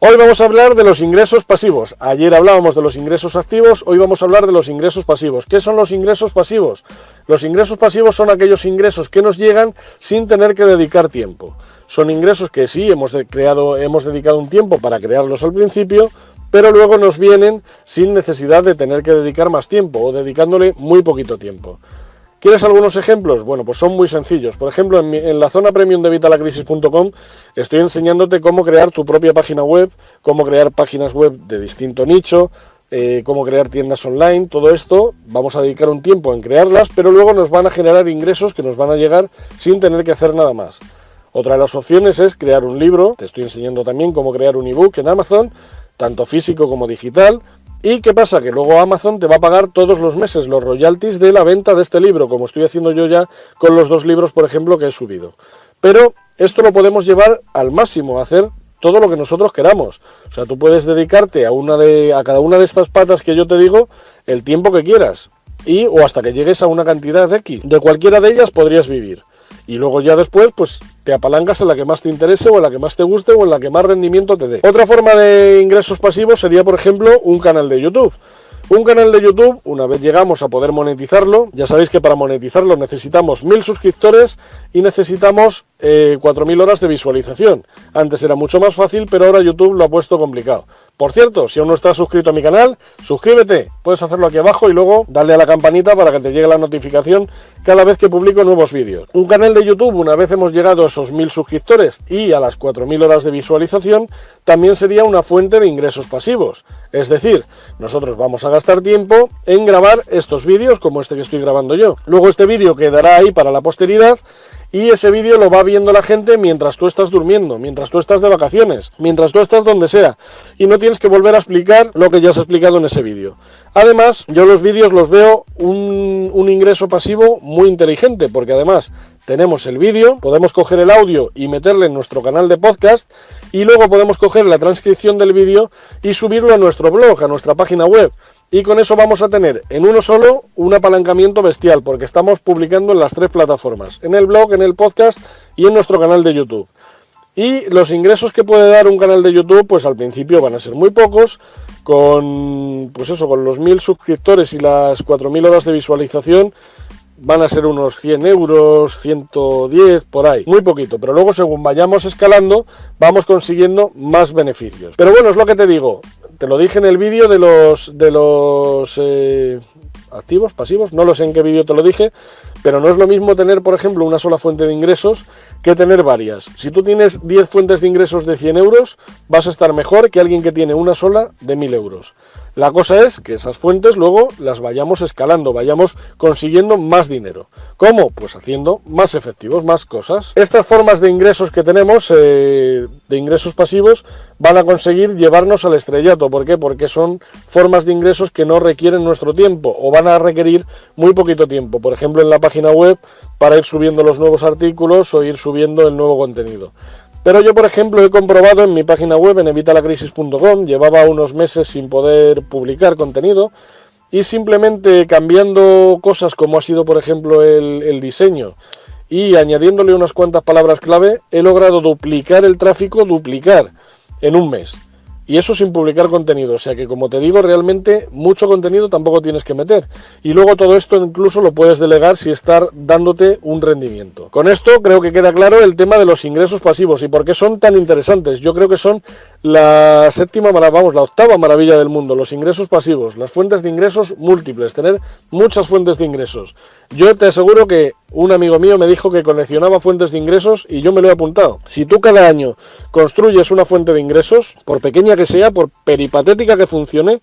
Hoy vamos a hablar de los ingresos pasivos. Ayer hablábamos de los ingresos activos, hoy vamos a hablar de los ingresos pasivos. ¿Qué son los ingresos pasivos? Los ingresos pasivos son aquellos ingresos que nos llegan sin tener que dedicar tiempo. Son ingresos que sí hemos creado, hemos dedicado un tiempo para crearlos al principio, pero luego nos vienen sin necesidad de tener que dedicar más tiempo o dedicándole muy poquito tiempo. ¿Quieres algunos ejemplos? Bueno, pues son muy sencillos. Por ejemplo, en, la zona premium de vitalacrisis.com estoy enseñándote cómo crear tu propia página web, cómo crear páginas web de distinto nicho, eh, cómo crear tiendas online, todo esto. Vamos a dedicar un tiempo en crearlas, pero luego nos van a generar ingresos que nos van a llegar sin tener que hacer nada más. Otra de las opciones es crear un libro. Te estoy enseñando también cómo crear un ebook en Amazon, tanto físico como digital. ¿Y qué pasa? Que luego Amazon te va a pagar todos los meses los royalties de la venta de este libro, como estoy haciendo yo ya con los dos libros, por ejemplo, que he subido. Pero esto lo podemos llevar al máximo, hacer todo lo que nosotros queramos. O sea, tú puedes dedicarte a, una de, a cada una de estas patas que yo te digo el tiempo que quieras. Y o hasta que llegues a una cantidad de X. De cualquiera de ellas podrías vivir y luego ya después pues te apalancas en la que más te interese o en la que más te guste o en la que más rendimiento te dé. Otra forma de ingresos pasivos sería por ejemplo un canal de YouTube. Un canal de YouTube, una vez llegamos a poder monetizarlo, ya sabéis que para monetizarlo necesitamos mil suscriptores y necesitamos eh, 4.000 horas de visualización. Antes era mucho más fácil, pero ahora YouTube lo ha puesto complicado. Por cierto, si aún no estás suscrito a mi canal, suscríbete. Puedes hacerlo aquí abajo y luego darle a la campanita para que te llegue la notificación cada vez que publico nuevos vídeos. Un canal de YouTube, una vez hemos llegado a esos mil suscriptores y a las 4.000 horas de visualización, también sería una fuente de ingresos pasivos. Es decir, nosotros vamos a gastar tiempo en grabar estos vídeos como este que estoy grabando yo. Luego este vídeo quedará ahí para la posteridad y ese vídeo lo va viendo la gente mientras tú estás durmiendo, mientras tú estás de vacaciones, mientras tú estás donde sea y no tienes que volver a explicar lo que ya has explicado en ese vídeo. Además, yo los vídeos los veo un, ingreso pasivo muy inteligente porque además tenemos el vídeo, podemos coger el audio y meterle en nuestro canal de podcast y luego podemos coger la transcripción del vídeo y subirlo a nuestro blog, a nuestra página web. Y con eso vamos a tener en uno solo un apalancamiento bestial, porque estamos publicando en las tres plataformas, en el blog, en el podcast y en nuestro canal de YouTube. Y los ingresos que puede dar un canal de YouTube, pues al principio van a ser muy pocos, con pues eso, con los mil suscriptores y las 4.000 horas de visualización, van a ser unos 100 euros, 110, por ahí, muy poquito, pero luego según vayamos escalando, vamos consiguiendo más beneficios. Pero bueno, es lo que te digo, te lo dije en el vídeo de los, de los eh, activos, pasivos, no lo sé en qué vídeo te lo dije, pero no es lo mismo tener, por ejemplo, una sola fuente de ingresos que tener varias. Si tú tienes 10 fuentes de ingresos de 100 euros, vas a estar mejor que alguien que tiene una sola de 1000 euros. La cosa es que esas fuentes luego las vayamos escalando, vayamos consiguiendo más dinero. ¿Cómo? Pues haciendo más efectivos, más cosas. Estas formas de ingresos que tenemos, eh, de ingresos pasivos, van a conseguir llevarnos al estrellato. ¿Por qué? Porque son formas de ingresos que no requieren nuestro tiempo o van a requerir muy poquito tiempo. Por ejemplo, en la página web para ir subiendo los nuevos artículos o ir subiendo el nuevo contenido. Pero yo, por ejemplo, he comprobado en mi página web, en evitalacrisis.com, llevaba unos meses sin poder publicar contenido y simplemente cambiando cosas como ha sido, por ejemplo, el, el diseño y añadiéndole unas cuantas palabras clave, he logrado duplicar el tráfico, duplicar en un mes. Y eso sin publicar contenido. O sea que, como te digo, realmente mucho contenido tampoco tienes que meter. Y luego todo esto incluso lo puedes delegar si estar dándote un rendimiento. Con esto creo que queda claro el tema de los ingresos pasivos y por qué son tan interesantes. Yo creo que son la séptima, vamos, la octava maravilla del mundo. Los ingresos pasivos, las fuentes de ingresos múltiples, tener muchas fuentes de ingresos. Yo te aseguro que un amigo mío me dijo que coleccionaba fuentes de ingresos y yo me lo he apuntado. Si tú cada año construyes una fuente de ingresos, por pequeña que sea, por peripatética que funcione,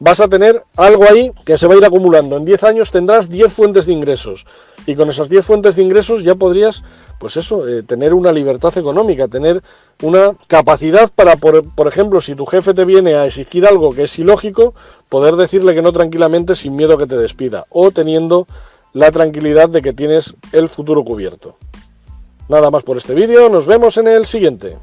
vas a tener algo ahí que se va a ir acumulando. En 10 años tendrás 10 fuentes de ingresos y con esas 10 fuentes de ingresos ya podrías, pues eso, eh, tener una libertad económica, tener una capacidad para, por, por, ejemplo, si tu jefe te viene a exigir algo que es ilógico, poder decirle que no tranquilamente sin miedo que te despida o teniendo la tranquilidad de que tienes el futuro cubierto. Nada más por este vídeo, nos vemos en el siguiente.